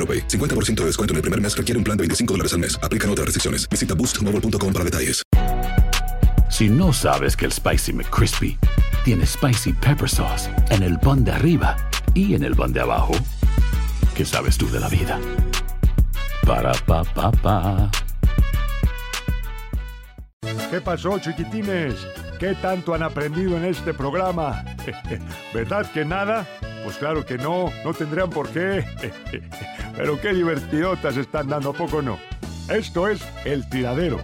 AroPay. 50% de descuento en el primer mes requiere un plan de 25 dólares al mes. Aplican otras restricciones. Visita boostmobile.com para detalles. Si no sabes que el Spicy McCrispy tiene Spicy Pepper Sauce en el pan de arriba y en el pan de abajo, ¿qué sabes tú de la vida? Para, pa, pa, pa. ¿Qué pasó, chiquitines? ¿Qué tanto han aprendido en este programa? ¿Verdad que nada? Pues claro que no, no tendrían por qué. Pero qué divertidotas están dando, ¿a poco no? Esto es El Tiradero.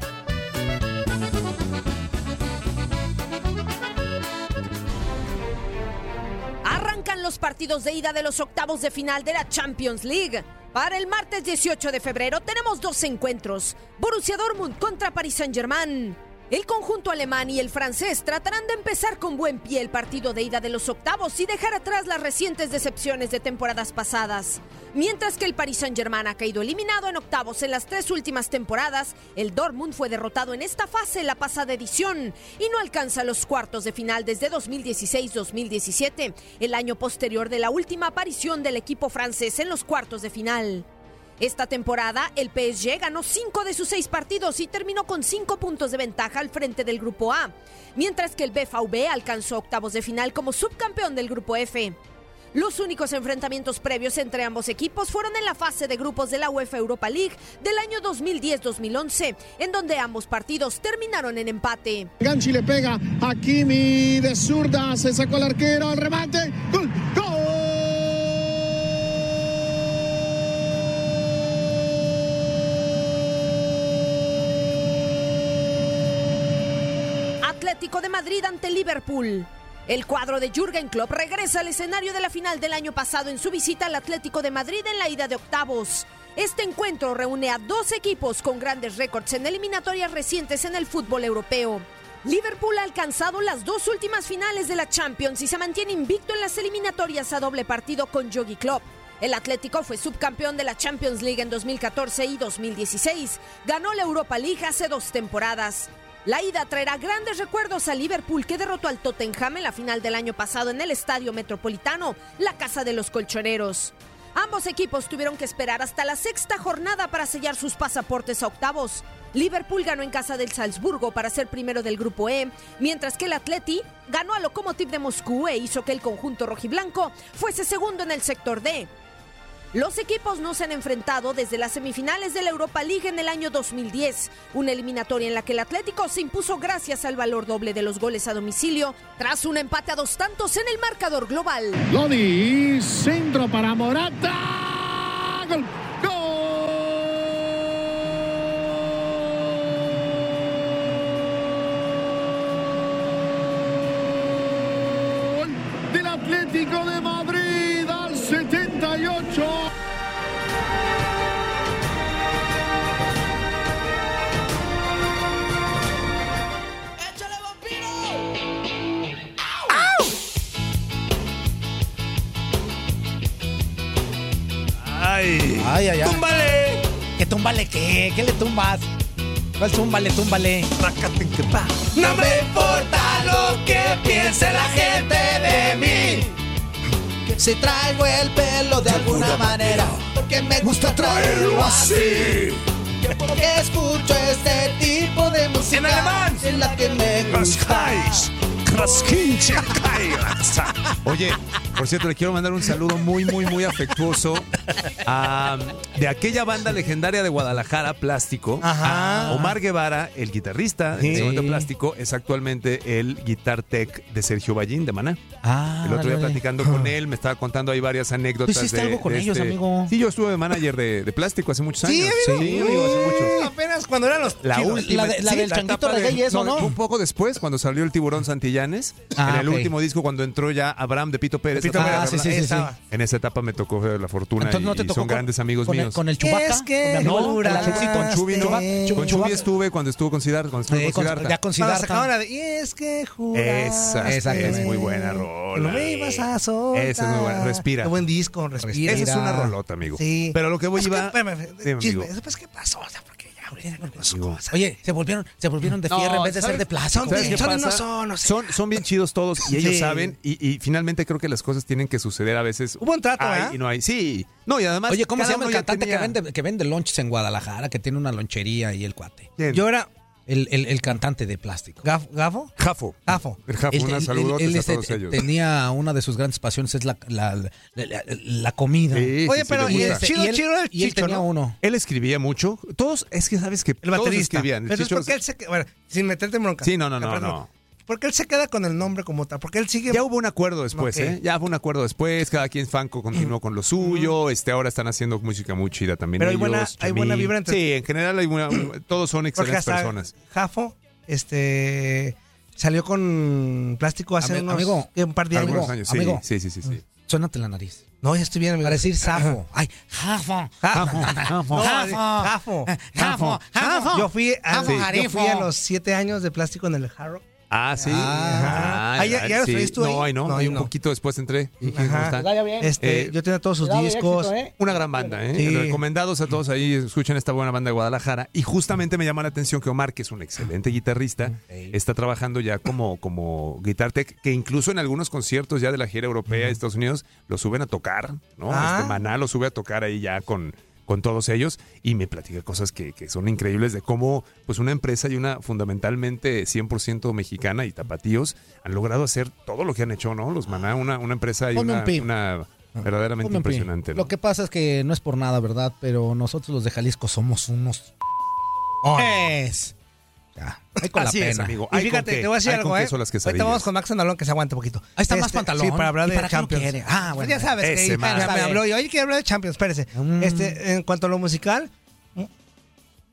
Arrancan los partidos de ida de los octavos de final de la Champions League. Para el martes 18 de febrero tenemos dos encuentros. Borussia Dortmund contra Paris Saint-Germain. El conjunto alemán y el francés tratarán de empezar con buen pie el partido de ida de los octavos y dejar atrás las recientes decepciones de temporadas pasadas. Mientras que el Paris Saint-Germain ha caído eliminado en octavos en las tres últimas temporadas, el Dortmund fue derrotado en esta fase la pasada edición y no alcanza los cuartos de final desde 2016-2017, el año posterior de la última aparición del equipo francés en los cuartos de final. Esta temporada, el PSG ganó cinco de sus seis partidos y terminó con cinco puntos de ventaja al frente del Grupo A, mientras que el BVB alcanzó octavos de final como subcampeón del Grupo F. Los únicos enfrentamientos previos entre ambos equipos fueron en la fase de grupos de la UEFA Europa League del año 2010-2011, en donde ambos partidos terminaron en empate. Ganchi le pega a Kimi de zurda, se sacó el arquero, el remate, gol, gol. De Madrid ante Liverpool. El cuadro de Jürgen Klopp regresa al escenario de la final del año pasado en su visita al Atlético de Madrid en la ida de octavos. Este encuentro reúne a dos equipos con grandes récords en eliminatorias recientes en el fútbol europeo. Liverpool ha alcanzado las dos últimas finales de la Champions y se mantiene invicto en las eliminatorias a doble partido con Jogi Klopp. El Atlético fue subcampeón de la Champions League en 2014 y 2016. Ganó la Europa League hace dos temporadas. La ida traerá grandes recuerdos a Liverpool que derrotó al Tottenham en la final del año pasado en el Estadio Metropolitano, la casa de los colchoneros. Ambos equipos tuvieron que esperar hasta la sexta jornada para sellar sus pasaportes a octavos. Liverpool ganó en casa del Salzburgo para ser primero del grupo E, mientras que el Atleti ganó a Lokomotiv de Moscú e hizo que el conjunto rojiblanco fuese segundo en el sector D. Los equipos no se han enfrentado desde las semifinales de la Europa League en el año 2010, una eliminatoria en la que el Atlético se impuso gracias al valor doble de los goles a domicilio, tras un empate a dos tantos en el marcador global. Lodi, centro para Morata. Gol, ¡Túmbale! ¿Qué qué? ¿Qué le tumbas? ¿Cuál túmbale, túmbale? No me importa lo que piense la gente de mí. Si traigo el pelo de alguna manera, porque me gusta traerlo así. Porque escucho este tipo de música. En alemán. Es la que me gusta. Oye, por cierto, le quiero mandar un saludo muy, muy, muy afectuoso a, de aquella banda legendaria de Guadalajara, Plástico. Ajá. a Omar Guevara, el guitarrista Sí. de Instrumento Plástico, es actualmente el guitar tech de Sergio Ballín de Maná. Ah, El otro día platicando con él, me estaba contando ahí varias anécdotas. ¿Tú hiciste de- algo con de ellos, amigo? Sí, yo estuve de manager de, de Plástico hace muchos Sí, años. amigo. Sí, amigo, hace muchos. Apenas cuando eran los La última. La, de- la sí, del changuito y eso, ¿no? Un poco después, cuando salió el tiburón Santillanes, Ah, en el último disco, cuando entró ya Abraham de Pito Pérez. Pito a Pérez, sí, sí, sí, sí. En esa etapa me tocó la fortuna Entonces no te y tocó son con- grandes amigos con con el Chubaca, Es que con no, Chubaca. con Chubi, no. Chubaca. Con Chubi estuve cuando estuvo con Siddhartha. Cuando estuve Sí, con con- Siddhartha. ya con de, y es que juras Esa, es muy buena rola. me ibas a soltar. Esa es muy buena. Respira. Qué buen disco, respira. Esa es una rolota, amigo. Sí. Pero lo que voy Es que, iba... espérame, Dime, chisme, amigo. ¿Después qué pasó? O sea, cosas. Oye, se volvieron, se volvieron de No, fierro en vez de ¿sabes? ser de plástico. Son ¿Sabes bien, qué son y no pasa? son, o sea. Son, son bien chidos todos y ellos Sí. saben y, y finalmente creo que las cosas tienen que suceder a veces. Hubo un trato, Hay ¿verdad? y no hay. Sí. No, y además. Oye, ¿cómo se llama el cantante tenía- que vende que vende lonches en Guadalajara, que tiene una lonchería y el cuate? ¿Quién? Yo era El, el, el cantante de plástico. Gaf- Gafo. Jafo. Gafo. El Jafo, saludotes él, a este, todos ellos. Tenía una de sus grandes pasiones es la, la, la, la- la comida. Sí, sí, Oye, sí, pero le y este- Chido, y él, chido el y él Chicho, tenía ¿no? uno. Él escribía mucho. Todos, es que sabes que El todos baterista. escribían. El Pero es porque él se bueno, sin meterte en bronca. Sí, no, no, no, no. Porque él se queda con el nombre como tal. Porque él sigue. Ya hubo un acuerdo después, Ok. ¿eh? Ya hubo un acuerdo después. Cada quien Fanco continuó con lo suyo. Este, ahora están haciendo música muy chida también. Pero hay ellos, buena- hay buena vibra entre- Sí, en general hay buena- todos son porque excelentes hasta personas. Jafo, este. Salió con plástico hace Ami- unos. amigo, un par de años. años, sí, amigo. sí, sí, sí, sí. Suénate la nariz. No, ya estoy bien, amigo. Para decir zafo. Ay, jafo. Jafo. Jafo. Jafo. Jafo. Jafo. Yo fui, a, Jafo, yo fui a los siete años de plástico en el Hard Rock. Ah, sí. Ah. Ah, ¿ya- ya sí. traías tú ahí? No, ahí no. No, ahí un no. poquito después entré. Este, Eh, yo tenía todos sus discos. éxito, ¿eh? Una gran banda, ¿eh? Sí. Recomendados a todos ahí, escuchen esta buena banda de Guadalajara. Y justamente me llama la atención que Omar, que es un excelente guitarrista, está trabajando ya como, como guitar tech, que incluso en algunos conciertos ya de la gira europea de Estados Unidos lo suben a tocar, ¿no? Ah. Este Maná lo sube a tocar ahí ya con, con todos ellos y me platica cosas que, que son increíbles de cómo pues una empresa y una fundamentalmente 100% mexicana y tapatíos han logrado hacer todo lo que han hecho, ¿no? Los Maná, una, una empresa y una, una verdaderamente Ponme impresionante. ¿no? Lo que pasa es que no es por nada, ¿verdad? Pero nosotros los de Jalisco somos unos... Es. Ya, hay con Así la es, pena. amigo. Y fíjate, te voy a decir algo, con ¿eh? las Ahorita vamos con Max Andalón, que se aguante un poquito. Ahí está más Este, pantalón. Sí, para hablar ¿Y de para Champions. quiere? Ah, bueno. ya sabes que man. me, habló y oye, quiero hablar de Champions, espérese. Mm. Este, en cuanto a lo musical,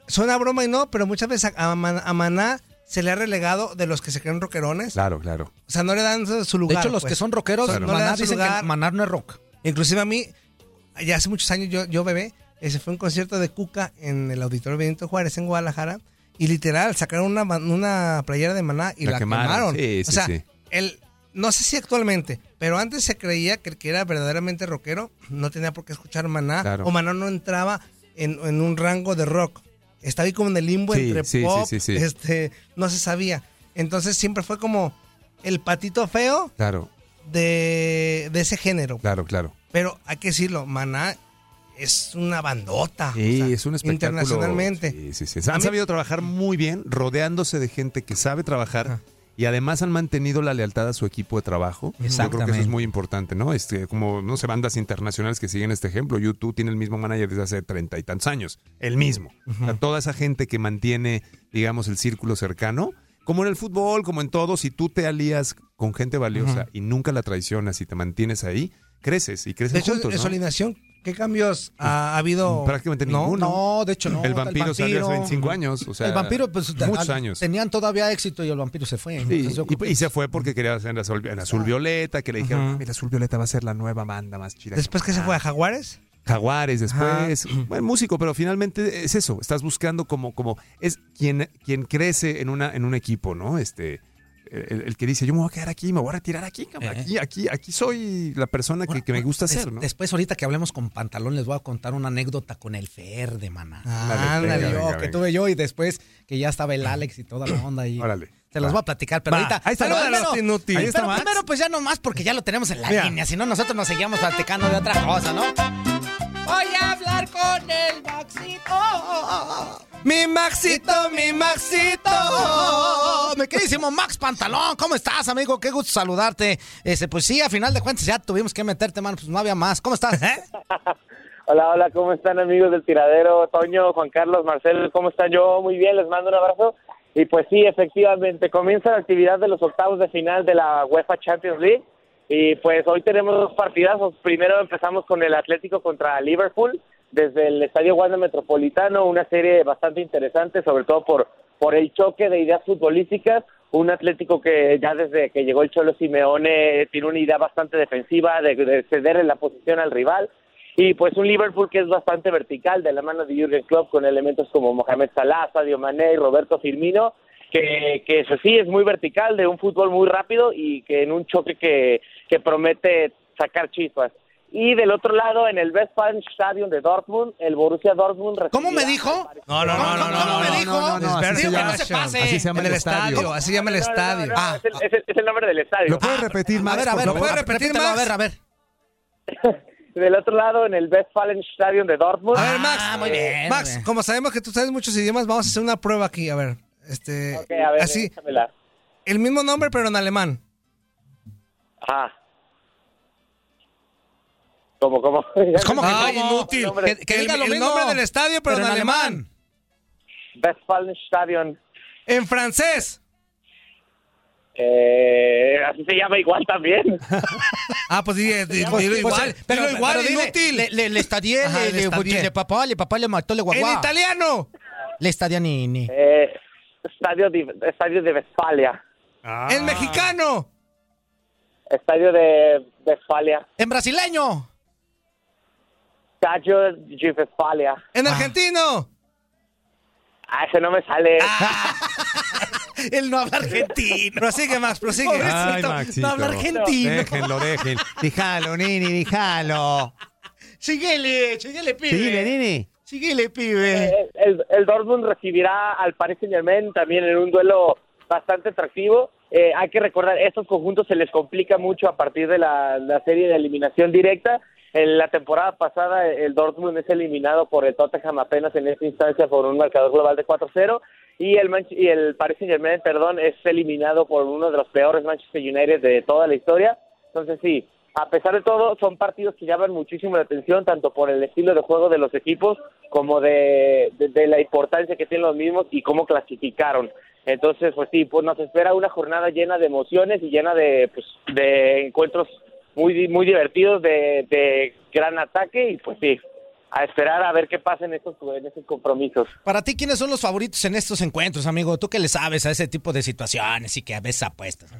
suena broma y no, pero muchas veces a, a Man- a Maná se le ha relegado de los que se creen rockerones. Claro, claro. O sea, no le dan su, su De lugar. hecho, los pues. que son rockeros, Claro. No le dan su dicen lugar. que Maná no es rock. Inclusive a mí, ya hace muchos años, yo, yo bebé, ese fue un concierto de Cuca en el Auditorio Benito Juárez en Guadalajara. Y literal, sacaron una, una playera de maná y La la, quemaron, quemaron. sí, o sea, sí. él, no sé si actualmente, pero antes se creía que el que era verdaderamente rockero no tenía por qué escuchar maná. Claro. O maná no entraba en, en un rango de rock. Estaba ahí como en el limbo entre pop, sí, sí. este, no se sabía. Entonces siempre fue como el patito feo Claro, de, de ese género. claro, claro. Pero hay que decirlo, Maná es una bandota. Sí, o sea, es un espectáculo. Internacionalmente. Sí, sí, sí. Han mí- sabido trabajar muy bien, rodeándose de gente que sabe trabajar. Ajá. Y además han mantenido la lealtad a su equipo de trabajo. Yo creo que eso es muy importante, ¿no? Este, como, no sé, bandas internacionales que siguen este ejemplo. YouTube tiene el mismo manager desde hace treinta y tantos años. El mismo. O sea, toda esa gente que mantiene, digamos, el círculo cercano. Como en el fútbol, como en todo, si tú te alías con gente valiosa y nunca la traicionas y te mantienes ahí, creces y creces De hecho, juntos, ¿no? alineación, ¿qué cambios ha, ha habido? Prácticamente ¿No? ninguno. No, de hecho no. El vampiro, salió hace 25 años. O sea, el vampiro, pues, muchos al- años. Tenían todavía éxito y el vampiro se fue. Sí, y, que- y se fue porque quería hacer en azul, en azul violeta, que le dijeron, Ujú. mira, azul violeta va a ser la nueva banda más chida. Después que se fue a Jaguares. Jaguares después, buen músico, pero finalmente es eso, estás buscando como, como es quien, quien crece en una, en un equipo, ¿no? Este, el, el que dice, yo me voy a quedar aquí, me voy a retirar aquí. Eh. aquí, aquí, aquí soy la persona que, que me gusta hacer, ¿no? Después, ahorita que hablemos con pantalón, les voy a contar una anécdota con el Fer de Maná. Ándale, Ándale, venga, yo, venga, que venga. tuve yo y después que ya estaba el Alex y toda la onda ahí. Órale. Se los Va. voy a platicar, pero Va. ahorita. Ahí está pero Max. primero- Inútil. Ahí está pero Max. primero, pues ya nomás porque ya lo tenemos en la Mira. línea. Si no, nosotros nos seguíamos platicando de otra cosa, ¿no? Voy a hablar con el Maxito. Mi Maxito, mi Maxito. Mi queridísimo Max Pantalón, ¿cómo estás, amigo? Qué gusto saludarte. Ese, pues sí, a final de cuentas ya tuvimos que meterte, mano, pues no había más. ¿Cómo estás? Hola, hola, ¿cómo están amigos del tiradero? Toño, Juan Carlos, Marcelo, ¿cómo están? Yo muy bien, les mando un abrazo. Y pues sí, efectivamente, comienza la actividad de los octavos de final de la UEFA Champions League. Y pues hoy tenemos dos partidazos. Primero empezamos con el Atlético contra Liverpool desde el Estadio Wanda Metropolitano, una serie bastante interesante, sobre todo por, por el choque de ideas futbolísticas. Un Atlético que ya desde que llegó el Cholo Simeone tiene una idea bastante defensiva de, de ceder en la posición al rival. Y pues un Liverpool que es bastante vertical de la mano de Jürgen Klopp con elementos como Mohamed Salah, Sadio Mané y Roberto Firmino, que, que eso sí es muy vertical, de un fútbol muy rápido y que en un choque que, que promete sacar chispas. Y del otro lado, en el Westfalenstadion de Dortmund, el Borussia Dortmund... ¿Cómo me dijo? No, no, no, no, no, ¿Cómo no, me no, dijo? no, no, así que no llama. se pase. Así se llama En el estadio, así se llama el estadio. Ah, es, el, nombre del estadio. ¿Lo puedes repetir, A Max? ver, a ver, favor? puede repetir, Max? A ver, a ver. Del otro lado, en el Westfalenstadion de Dortmund... A ver, Max. Ah, muy bien, Max, como sabemos que tú sabes muchos idiomas, vamos a hacer una prueba aquí. A ver, este. Ok, a ver, así, el mismo nombre, pero en alemán. Ajá. ¿Cómo, cómo? ¿Cómo que Ay, cómo? inútil. Nombre. Que- que el, diga lo el mismo, nombre del estadio, pero, en alemán. Westfalenstadion. En francés. Eh, así se llama igual también. Ah, pues dile, dilo Pues, igual. pues, pero, dilo igual, pero inútil. Le, le, le estadié, Ajá, le, le le, estadié. le papá, le papá le mató, le en guagua. italiano. Le estadianini. Eh, estadio, de, estadio de Westfalia. Ah. En mexicano. Estadio de Westfalia. En brasileño. Estadio de Westfalia. En argentino. Ah, ese no me sale. Él no habla argentino. Prosigue, Max, prosigue. Ay, Maxito. no habla argentino. Déjenlo, déjenlo. Déjalo, nini, déjalo. Síguele, síguele, pibe. Síguele, nini. Síguele, pibe. Eh, el, el Dortmund recibirá al Paris Saint Germain también en un duelo bastante atractivo. Eh, hay que recordar, estos conjuntos se les complica mucho a partir de la, la serie de eliminación directa. En la temporada pasada, el Dortmund es eliminado por el Tottenham apenas en esta instancia por un marcador global de 4-0 y el Manch- y el Paris Saint Germain, perdón, es eliminado por uno de los peores Manchester United de toda la historia. Entonces sí, a pesar de todo, son partidos que llaman muchísimo la atención, tanto por el estilo de juego de los equipos como de- de la importancia que tienen los mismos y cómo clasificaron. Entonces, pues sí, pues nos espera una jornada llena de emociones y llena de, pues, de encuentros muy, muy divertidos, de, de gran ataque y pues sí, a esperar a ver qué pasa en estos, en estos compromisos. Para ti, ¿quiénes son los favoritos en estos encuentros, amigo? Tú que le sabes a ese tipo de situaciones y que a veces apuestas.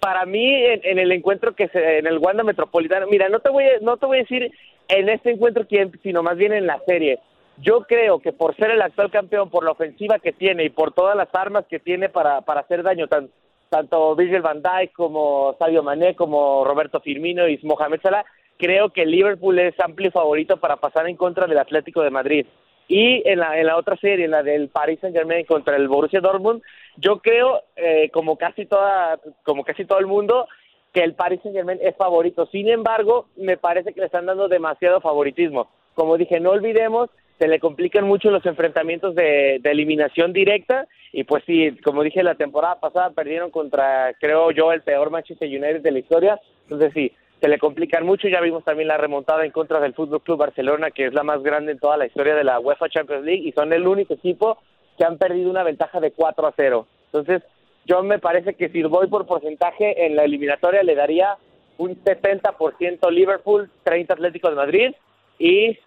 para mí en, en el encuentro que se, en el Wanda Metropolitano, mira, no te voy a, no te voy a decir en este encuentro quién, sino más bien en la serie. Yo creo que por ser el actual campeón, por la ofensiva que tiene y por todas las armas que tiene para, para hacer daño, tan- tanto Virgil van Dijk como Sadio Mané, como Roberto Firmino y Mohamed Salah, creo que Liverpool es amplio favorito para pasar en contra del Atlético de Madrid. Y en la, en la otra serie, en la del Paris Saint Germain contra el Borussia Dortmund, yo creo, eh, como casi toda, como casi todo el mundo, que el Paris Saint Germain es favorito. Sin embargo, me parece que le están dando demasiado favoritismo. Como dije, no olvidemos, se le complican mucho los enfrentamientos de, de eliminación directa. Y pues sí, como dije, la temporada pasada perdieron contra, creo yo, el peor Manchester United de la historia. Entonces sí, se le complican mucho. Ya vimos también la remontada en contra del Fútbol Club Barcelona, que es la más grande en toda la historia de la UEFA Champions League, y son el único equipo que han perdido una ventaja de 4 a 0. Entonces, yo me parece que si voy por porcentaje en la eliminatoria le daría un 70% Liverpool, 30 Atlético de Madrid y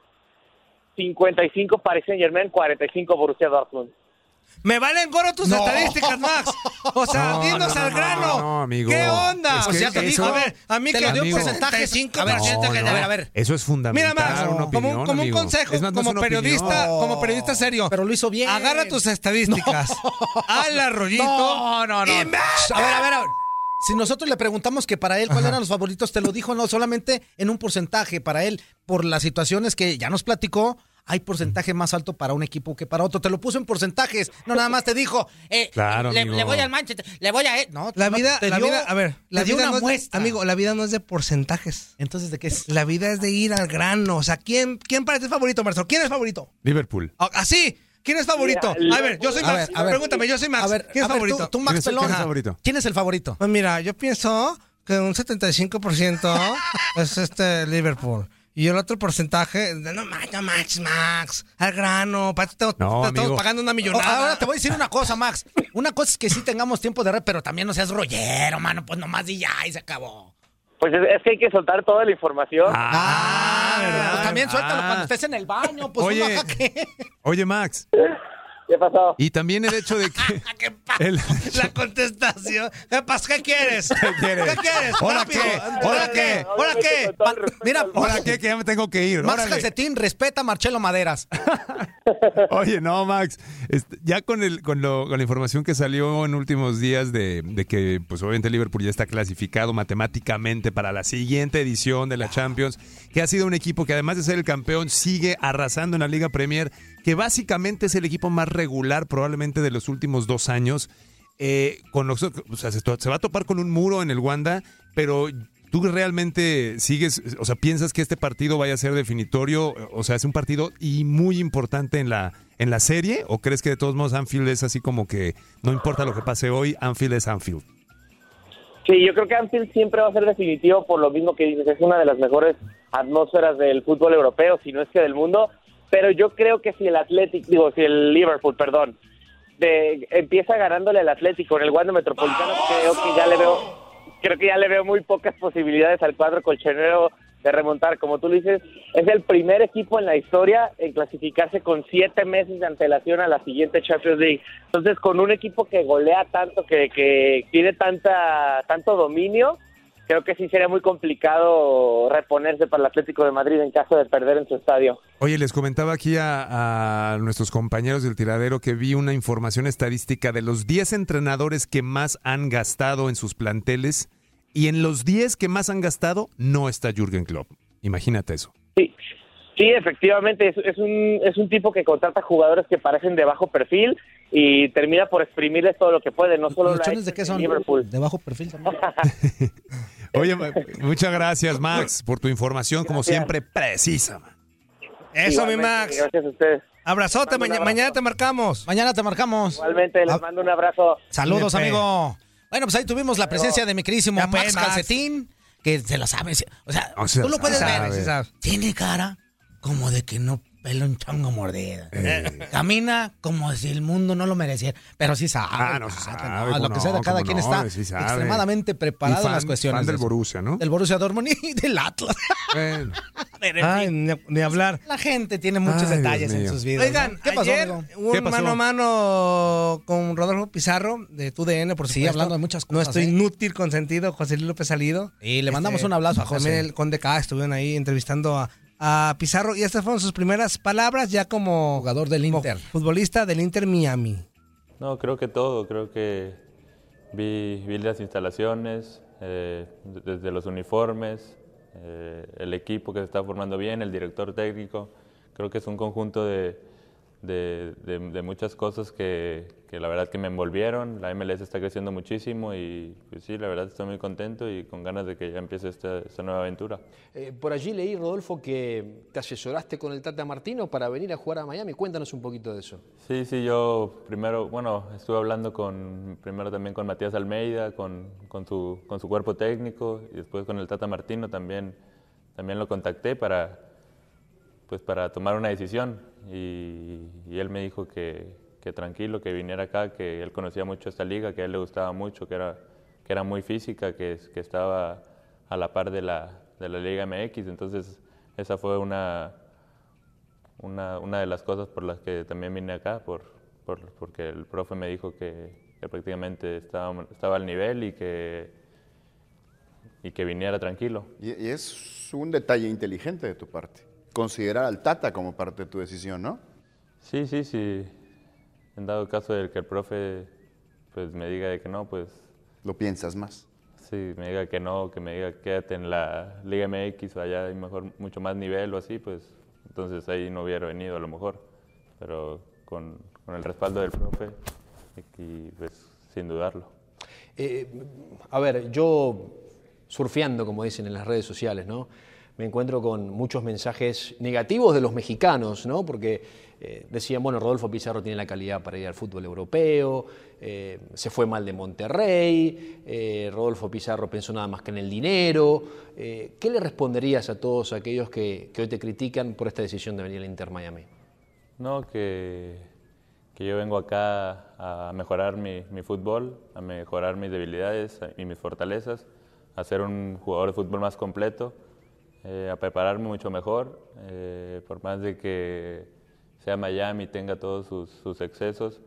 55 Paris Saint Germain, 45 Borussia Dortmund. Me valen gorro tus estadísticas, Max. O sea, No, dinos no, al no, grano. no, no, amigo. ¿Qué onda? Es o sea, te dijo, a ver, a mí que dio Amigo. porcentajes. 35% A ver, No, que- no. a ver, a ver. Eso es fundamental. Mira, Max, como, opinión, un- como un consejo, más, como periodista, opinión. como periodista serio. Pero lo hizo bien. Agarra tus estadísticas. Al arrollito. No, no, no. y me- A ver, a ver, a ver. Si nosotros le preguntamos que para él cuáles eran los favoritos, te lo dijo no solamente en un porcentaje para él, por las situaciones que ya nos platicó, hay porcentaje más alto para un equipo que para otro. Te lo puso en porcentajes, no nada más te dijo, eh, Claro, le, le voy al Manchester, le voy a él. No, La vida, te la dio- vida, a ver, la vida una no es- muestra. amigo, la vida no es de porcentajes. Entonces, ¿de qué es? La vida es de ir al grano. O sea, ¿quién, quién para ti es favorito, Marcelo? ¿Quién es favorito? Liverpool. Ah, Así. ¿Quién es favorito? Mira, A ver, yo soy A Max. ver, a ver. Pregúntame, yo soy Max. A ver, ¿Quién a es ver, favorito? Tú, tú, Max ¿Quién es- quién es Pelona. favorito? ¿Quién es el favorito? Pues mira, yo pienso que un 75% es este Liverpool. Y el otro porcentaje, no Max, no Max, Max, al grano, para esto te, No, te estamos pagando una Oh, millonada. ahora te voy a decir una cosa, Max. Una cosa es que sí tengamos tiempo de red, pero también no seas rollero, mano. Pues nomás y ya, y se acabó. Pues es, es que hay que soltar toda la información. Ah, ¿verdad? Pues también suéltalo Ah. cuando estés en el baño. Pues Oye. uno Oye, Max. ¿Qué pasó? Y también el hecho de que. ¿Qué pasa? el- La contestación. ¿Qué pasa? ¿Qué quieres? ¿Qué quieres? quieres? ¿Ahora qué? ¿Ahora qué? ¿Ahora qué? Mira, ¿Ahora qué? Que ya me tengo que ir. Max. Calcetín, respeta a Marcelo Maderas. Oye, no, Max. este, ya con el, con, lo, con la información que salió en últimos días de, de que, pues obviamente Liverpool ya está clasificado matemáticamente para la siguiente edición de la Champions, que ha sido un equipo que además de ser el campeón sigue arrasando en la Liga Premier, que básicamente es el equipo más regular probablemente de los últimos dos años. Eh, con los- se va a topar con un muro en el Wanda, pero ¿Tú realmente sigues, o sea, piensas que este partido vaya a ser definitorio? O sea, es un partido y muy importante en la, en la serie, o crees que de todos modos Anfield es así como que no importa lo que pase hoy, Anfield es Anfield? Sí, yo creo que Anfield siempre va a ser definitivo por lo mismo que dices, es una de las mejores atmósferas del fútbol europeo, si no es que del mundo, pero yo creo que si el Athletic, digo, si el Liverpool, perdón, de, empieza ganándole al Atlético en el Wanda Metropolitano, creo que ya le veo creo que ya le veo muy pocas posibilidades al cuadro colchonero de remontar. Como tú lo dices, es el primer equipo en la historia en clasificarse con siete meses de antelación a la siguiente Champions League. Entonces, con un equipo que golea tanto, que, que tiene tanta tanto dominio, creo que sí sería muy complicado reponerse para el Atlético de Madrid en caso de perder en su estadio. Oye, les comentaba aquí a, a nuestros compañeros del tiradero que vi una información estadística de los 10 entrenadores que más han gastado en sus planteles y en los 10 que más han gastado no está Jürgen Klopp. Imagínate eso. Sí, sí, efectivamente, es, es un, es un tipo que contrata jugadores que parecen de bajo perfil y termina por exprimirles todo lo que puede, no solo ¿Los la de qué son? Liverpool. De bajo perfil también. Oye, muchas gracias, Max, por tu información, como siempre, precisa. man. Eso, mi Max. Gracias a ustedes. Abrazote, abrazo. mañana te marcamos. Mañana te marcamos. Igualmente, les Ah. mando un abrazo. Saludos, amigo. Bueno, pues ahí tuvimos la presencia de mi queridísimo Max pues, Max. Calcetín, que se lo sabe. O sea, O sea, tú lo puedes sabe. ver. Tiene cara como de que no pela un chongo mordida. Eh. Camina como si el mundo no lo mereciera. Pero sí sabe. Ah, no, sí sabe, sabe, no, cómo lo que sea de cada quien no, está sí extremadamente preparado en las cuestiones. fan del. Borussia, ¿no? Del Borussia Dortmund y del Atlas. Bueno. Ay, ni, ni hablar. la gente tiene muchos Ay, detalles en sus vidas. Oigan, ¿no? ¿qué pasó, ayer amigo? un ¿Qué pasó? mano a mano con Rodolfo Pizarro de TUDN, por Sí, supuesto. hablando de muchas cosas, Nuestro ¿eh? inútil consentido, José Luis López Salido. Y le mandamos un abrazo a José. También el Conde K estuvieron ahí entrevistando a, a Pizarro y estas fueron sus primeras palabras ya como Jugador del Inter. futbolista del Inter Miami. No, creo que todo, creo que vi, vi las instalaciones, eh, de- desde los uniformes, eh, el equipo que se está formando bien, el director técnico, creo que es un conjunto de, de- de- de muchas cosas que, que la verdad que me envolvieron, la MLS está creciendo muchísimo y pues sí, la verdad estoy muy contento y con ganas de que ya empiece esta, esta nueva aventura. Eh, por allí leí, Rodolfo, que te asesoraste con el Tata Martino para venir a jugar a Miami. Cuéntanos un poquito de eso. Sí, sí, yo primero, bueno, estuve hablando con, primero también con Matías Almeida, con, con, su, con su cuerpo técnico, y después con el Tata Martino también, también lo contacté para, pues para tomar una decisión. Y, y él me dijo que, que tranquilo, que viniera acá, que él conocía mucho esta liga, que a él le gustaba mucho, que era, que era muy física, que, que estaba a la par de la, de la Liga MX. Entonces, esa fue una, una, una de las cosas por las que también vine acá, por, por- porque el profe me dijo que, que prácticamente estaba, estaba al nivel y que, y que viniera tranquilo. Y, y es un detalle inteligente de tu parte. Considerar al Tata como parte de tu decisión, ¿no? Sí, sí, sí. En dado caso de que el profe pues me diga de que no, pues... Lo piensas más. Sí, me diga que no, que me diga quédate en la Liga MX o allá hay mejor, mucho más nivel o así, pues entonces ahí no hubiera venido a lo mejor. Pero con, con el respaldo del profe, y pues sin dudarlo. Eh, a ver, yo surfeando, como dicen en las redes sociales, ¿no? Me encuentro con muchos mensajes negativos de los mexicanos, ¿no? Porque eh, decían, bueno, Rodolfo Pizarro tiene la calidad para ir al fútbol europeo, eh, se fue mal de Monterrey, eh, Rodolfo Pizarro pensó nada más que en el dinero. ¿Qué le responderías a todos aquellos que, que hoy te critican por esta decisión de venir al Inter Miami? No, que, que yo vengo acá a mejorar mi, mi fútbol, a mejorar mis debilidades y mis fortalezas, a ser un jugador de fútbol más completo, eh, a prepararme mucho mejor, eh, por más de que sea Miami tenga todos sus, excesos,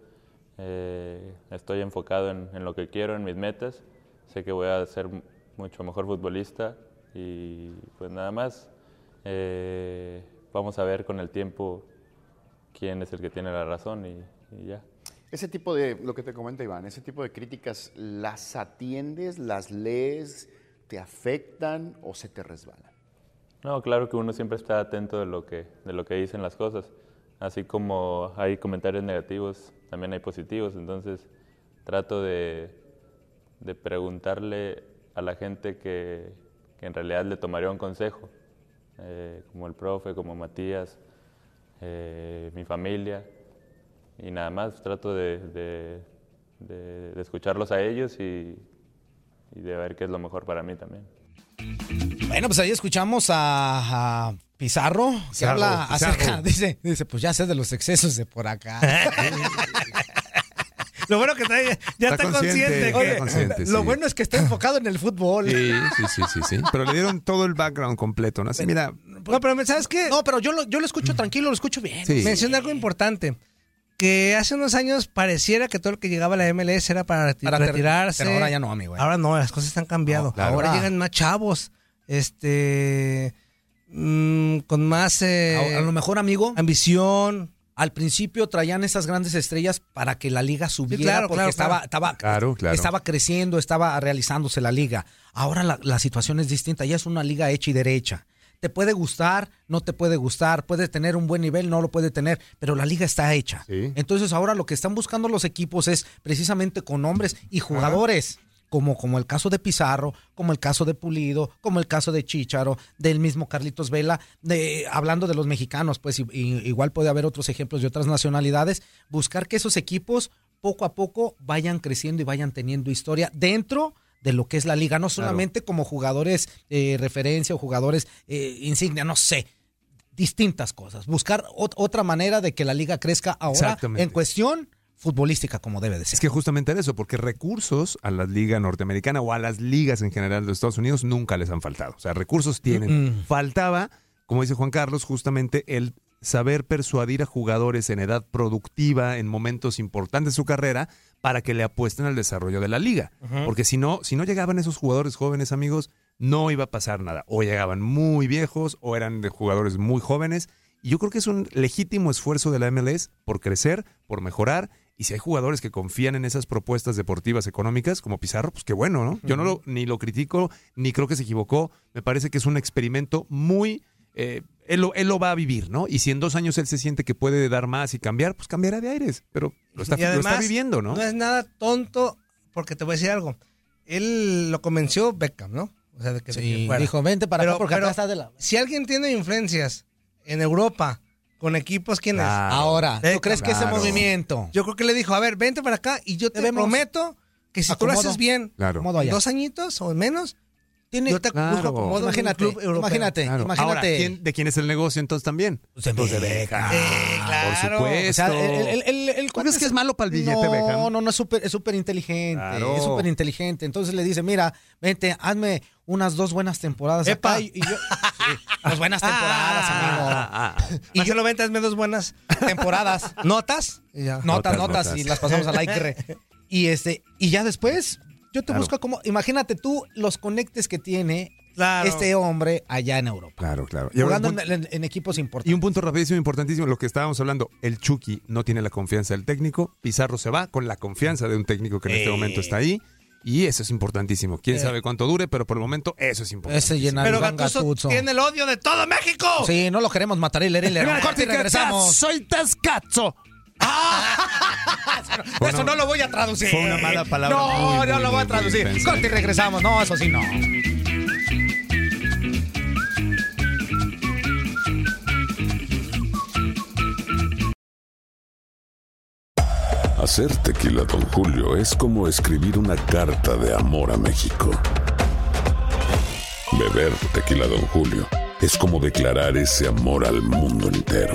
eh, estoy enfocado en, lo que quiero, en mis metas, sé que voy a ser mucho mejor futbolista y pues nada más, eh, vamos a ver con el tiempo quién es el que tiene la razón y ya. Ese tipo de, lo que te comenta Iván, ese tipo de críticas, ¿las atiendes, las lees, te afectan o se te resbalan? No, claro que uno siempre está atento de lo que, de lo que dicen las cosas. Así como hay comentarios negativos, también hay positivos. Entonces trato de, de preguntarle a la gente que, que en realidad le tomaría un consejo, eh, como el profe, como Matías, eh, mi familia. Y nada más trato de, de- escucharlos a ellos y, y de ver qué es lo mejor para mí también. Bueno, pues ahí escuchamos a, a Pizarro, que Pizarro, habla Pizarro. acerca, dice, dice, pues ya sé de los excesos de por acá. Lo bueno que trae- ya está, Está consciente. consciente, está Lo sí. bueno es que está enfocado en el fútbol. Sí, sí, sí, sí, sí. Pero le dieron todo el background completo, ¿no? Así, mira, No, pero ¿sabes qué? No, pero yo lo, yo lo escucho tranquilo, lo escucho bien. Sí. Menciona algo importante. Que hace unos años pareciera que todo lo que llegaba a la MLS era para, retirarse. pero ahora ya no, amigo, eh. Ahora no, las cosas han cambiado. No, claro. Ahora Ahora- llegan más chavos. Este. mm, con más. eh, A, a lo mejor, amigo, ambición. al principio traían esas grandes estrellas para que la liga subiera claro, porque claro, estaba, claro. estaba, Claro, claro. estaba creciendo, estaba realizándose la liga. Ahora la, la situación es distinta, ya es una liga hecha y derecha. Te puede gustar, no te puede gustar, puede tener un buen nivel, no lo puede tener, pero la liga está hecha. Entonces ahora lo que están buscando los equipos es precisamente con hombres y jugadores. Como, como el caso de Pizarro, como el caso de Pulido, como el caso de Chicharo, del mismo Carlitos Vela, de, hablando de los mexicanos, pues y- y- igual puede haber otros ejemplos de otras nacionalidades, buscar que esos equipos poco a poco vayan creciendo y vayan teniendo historia dentro de lo que es la liga, no solamente como jugadores eh, referencia o jugadores eh, insignia, no sé, distintas cosas, buscar ot- otra manera de que la liga crezca ahora en cuestión futbolística como debe de ser. Es que justamente era eso, porque recursos a la liga norteamericana o a las ligas en general de los Estados Unidos nunca les han faltado. O sea, recursos tienen. Mm-mm. Faltaba, como dice Juan Carlos, justamente el saber persuadir a jugadores en edad productiva, en momentos importantes de su carrera, para que le apuesten al desarrollo de la liga. Porque si no, si no llegaban esos jugadores jóvenes, amigos, no iba a pasar nada. O llegaban muy viejos, o eran de jugadores muy jóvenes. Y yo creo que es un legítimo esfuerzo de la MLS por crecer, por mejorar. Y si hay jugadores que confían en esas propuestas deportivas económicas, como Pizarro, pues qué bueno, ¿no? Yo no lo, ni lo critico, ni creo que se equivocó. Me parece que es un experimento muy... eh, él, lo, él lo va a vivir, ¿no? Y si en dos años él se siente que puede dar más y cambiar, pues cambiará de aires. Pero lo está, Y lo está además, viviendo, ¿no? No es nada tonto, porque te voy a decir algo. Él lo convenció Beckham, ¿no? O sea, de que, de Sí, que fuera. dijo, "Vente para acá, porque acá está de la-". Si alguien tiene influencias en Europa con equipos, ¿quién es? Claro. Ahora, ¿tú crees que ese movimiento- Yo creo que le dijo, a ver, vente para acá y yo te prometo que si tú lo haces bien, Claro. Dos añitos o menos, Tiene- yo te Claro. acomodo Imagínate, club europeo. imagínate, Claro. imagínate. Ahora, ¿quién- ¿de quién es el negocio entonces también? Pues de Beckham. Eh, claro. Por supuesto. O sea, el, el, el, el ¿Tú cuate crees que es malo para el billete, no, Beckham? No, no, es súper es súper inteligente. Claro. Es súper inteligente. Entonces le dice, mira, vente, hazme unas dos buenas temporadas Epa. acá. Y, y yo, sí, dos buenas temporadas, Ah, amigo. Y yo lo ventas dos buenas Temporadas. notas. Y ya. Notas, Notas, notas, notas. y las pasamos al aire. Y este, y ya después, yo te Claro. busco como, imagínate tú los conectes que tiene Claro. este hombre allá en Europa. Claro, claro. Y, Jugando punto- en, en- en equipos importantes. y un punto rapidísimo, importantísimo, lo que estábamos hablando, el Chucky no tiene la confianza del técnico, Pizarro se va con la confianza de un técnico que en este momento está ahí, y eso es importantísimo. Quién Eh. sabe cuánto dure, pero por el momento eso es importante. Ese llena Pero Gattuso tiene el odio de todo México. Sí, no lo queremos matar y leer y leer. Corte y regresamos. Soy Tascazzo. Eso no lo voy a traducir. fue una mala palabra No, muy, no muy, lo voy a traducir. Corte y regresamos. No, eso sí no. Hacer tequila, Don Julio, es como escribir una carta de amor a México. Beber tequila, Don Julio, es como declarar ese amor al mundo entero.